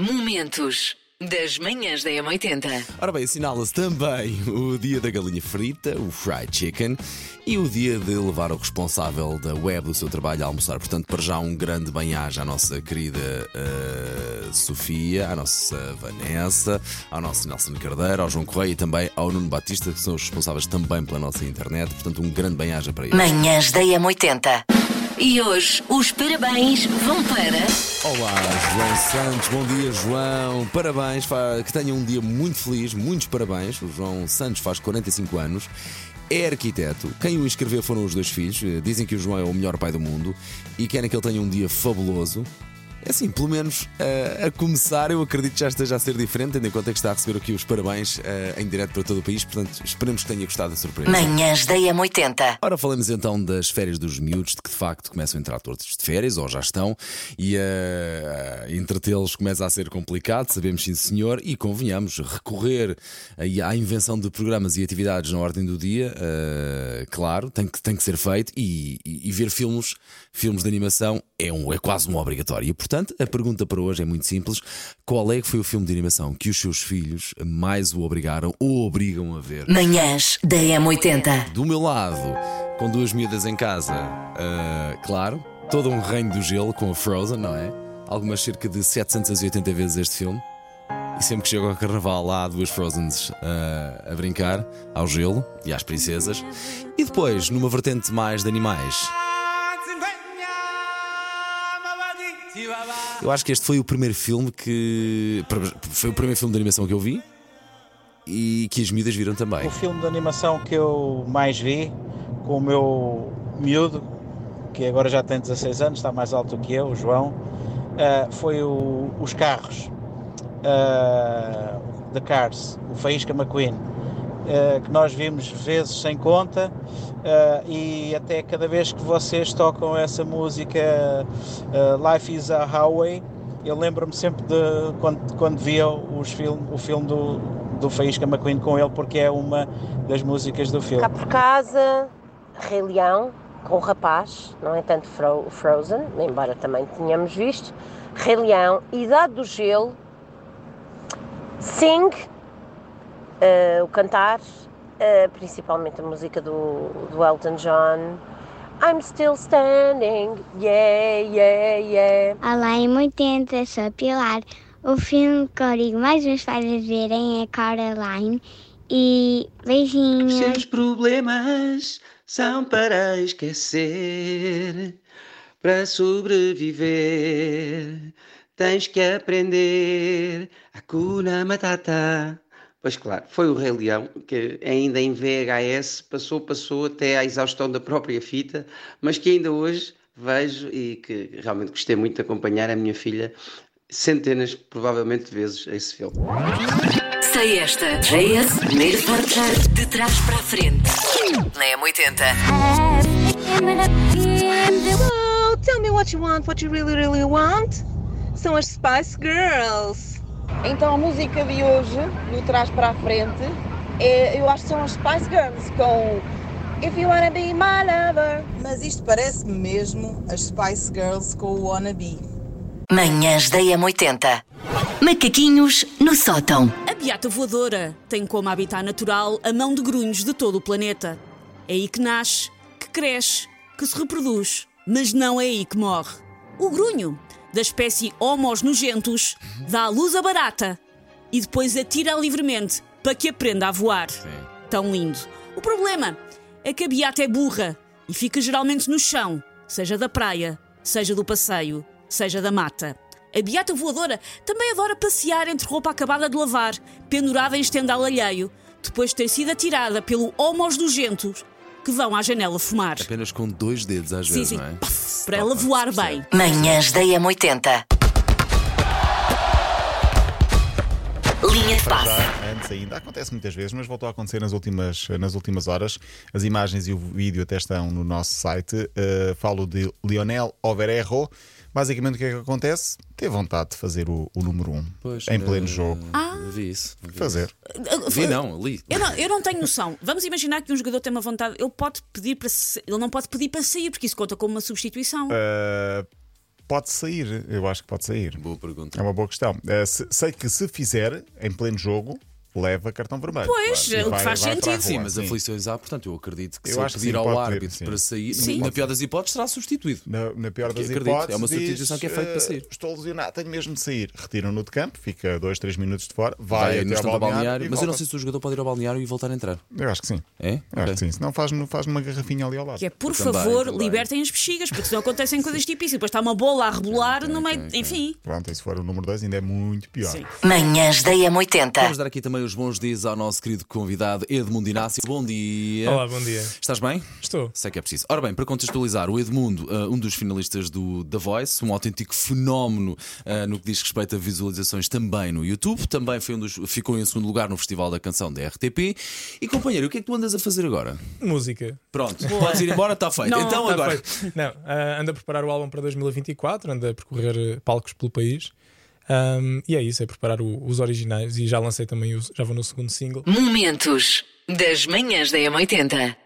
Momentos das manhãs da M80. Ora bem, assinala-se também o dia da galinha frita, o fried chicken, e o dia de levar o responsável da web do seu trabalho a almoçar. Portanto, para já um grande bem-aja à nossa querida uh, Sofia, à nossa Vanessa, ao nosso Nelson Cardeiro, ao João Correia e também ao Nuno Batista, que são os responsáveis também pela nossa internet. Portanto, um grande bem-aja para eles. Manhãs da M80. E hoje os parabéns vão para. Olá, João Santos, bom dia, João. Parabéns, que tenha um dia muito feliz, muitos parabéns. O João Santos faz 45 anos. É arquiteto. Quem o inscreveu foram os dois filhos. Eh, Dizem que o João é o melhor pai do mundo e querem que ele tenha um dia fabuloso. É assim, pelo menos eh, a começar, eu acredito que já esteja a ser diferente, tendo em conta que está a receber aqui os parabéns eh, em direto para todo o país. Portanto, esperemos que tenha gostado da surpresa. Manhãs da M80. Ora, falamos então das férias dos miúdos, de que de facto começam a entrar todos de férias, ou já estão, e uh, entretê-los começa a ser complicado, sabemos sim senhor, e convenhamos, recorrer à invenção de programas e atividades na ordem do dia, uh, claro, tem que, tem que ser feito, e, e- e ver filmes, filmes de animação é, um, é quase um obrigatório. E portanto, a pergunta para hoje é muito simples: qual é que foi o filme de animação que os seus filhos mais o obrigaram ou obrigam a ver? Manhãs da M80. Do meu lado, com duas miúdas em casa, ah, claro, todo um reino do gelo com a Frozen, não é? Algumas cerca de 780 vezes este filme. E sempre que chego ao carnaval lá há duas Frozens ah, a brincar ao gelo e às princesas. E depois, numa vertente mais de animais, eu acho que este foi o primeiro filme que. Foi o primeiro filme de animação que eu vi e que as miúdas viram também. O filme de animação que eu mais vi com o meu miúdo, que agora já tem 16 anos, está mais alto que eu, o João, ah, foi o- Os Carros, ah, The Cars, o Faísca McQueen, ah, que nós vimos vezes sem conta ah, e até cada vez que vocês tocam essa música ah, Life is a Highway, eu lembro-me sempre de quando, quando via os film, o filme do, do Faísca McQueen com ele, porque é uma das músicas do filme. Cá por casa, Rei Leão, com o rapaz, não é tanto Fro- Frozen, embora também tenhamos visto. Rei Leão, Idade do Gelo, Sing, eh, o cantar, eh, principalmente a música do, do Elton John. I'm still standing, yeah, yeah, yeah. Olá, em 80, sou a Pilar. O filme que eu digo mais pais a verem é Coraline. E Os beijinhos. seus problemas são para esquecer, para sobreviver. Tens que aprender Hakuna Matata. Pois claro, foi o Rei Leão, que ainda em VHS passou, passou até à exaustão da própria fita, mas que ainda hoje vejo e que realmente gostei muito de acompanhar a minha filha centenas, provavelmente, de vezes esse filme. Sei esta. JS, primeiro portar de trás para a frente. Na M80. Oh, tell me what you want, what you really, really want. São as Spice Girls. Então a música de hoje, do trás para a frente, é, eu acho que são as Spice Girls com If You Wanna Be My Lover. Mas isto parece mesmo as Spice Girls com o Wannabe. Manhãs da M80. Macaquinhos no sótão. A beata voadora tem como habitat natural a mão de grunhos de todo o planeta. É aí que nasce, que cresce, que se reproduz, mas não é aí que morre. O grunho, da espécie Homos nojentos, dá à luz a barata e depois atira livremente para que aprenda a voar. Tão lindo. O problema é que a beata é burra e fica geralmente no chão, seja da praia, seja do passeio, seja da mata. A beata voadora também adora passear entre roupa acabada de lavar, pendurada em estendal alheio, depois de ter sido atirada pelo homos nojentos que vão à janela fumar. Apenas com dois dedos às Sim, vezes, sim, não é? paf, para ela voar bem. Manhãs da M80. Linha de passe. já, antes ainda, acontece muitas vezes, mas voltou a acontecer nas últimas, nas últimas horas. As imagens e o vídeo até estão no nosso site. Uh, falo de Lionel Overerro. Basicamente, o que é que acontece? Ter vontade de fazer o, o número 1 um, Pois, em pleno eh, jogo. Vi isso. vi Fazer. isso. Vi não, li. Eu não, eu não tenho noção. Vamos imaginar que um jogador tem uma vontade. Ele pode pedir para ele não pode pedir para sair, porque isso conta como uma substituição. Uh, pode sair. Eu acho que pode sair. Boa pergunta. É uma boa questão. Eh, se- sei que se fizer em pleno jogo, leva cartão vermelho. Pois, Claro. E o que faz a sentido. rua, Sim, mas sim. aflições há, portanto, eu acredito que Eu se acho que pedir sim, ao ter, árbitro sim. para sair, Sim. na pior das hipóteses, será substituído. Na, na pior das acredito, hipóteses, é uma diz, substituição que é feita para eh, sair. Estou lesionado, tenho mesmo de sair. Retiram-no de campo, fica 2, 3 minutos de fora, vai, Vai até ao balneário. balneário, mas eu não volta. sei se o jogador pode ir ao balneário e voltar a entrar. Eu acho que sim. É? Eu Acho que sim. Senão faz, faz uma garrafinha ali ao lado. Que é, por Também, favor, também. libertem as bexigas, porque senão acontecem coisas tipo isso. E depois está uma bola a rebolar no meio. Enfim. Pronto, e se for o número 2 ainda é muito pior. Manhãs da M80. Vamos dar aqui também os bons dias ao nosso querido convidado Edmundo Inácio. Bom dia. Olá, bom dia. Estás bem? Estou. Sei que é preciso. Ora bem, para contextualizar, o Edmundo, ah, um dos finalistas do The Voice, um autêntico fenómeno ah, no que diz respeito a visualizações também no YouTube, também foi um dos, ficou em segundo lugar no Festival da Canção da RTP. E companheiro, o que é que tu andas a fazer agora? Música. Pronto, podes ir embora, está feito. Não, então Tá agora. feito. Não, ah, ando a preparar o álbum para 2024, ando a percorrer eh, palcos pelo país. Ahm, e é isso, é preparar o- os originais. E já lancei também, o- já vou no segundo single. Momentos das manhãs da M80.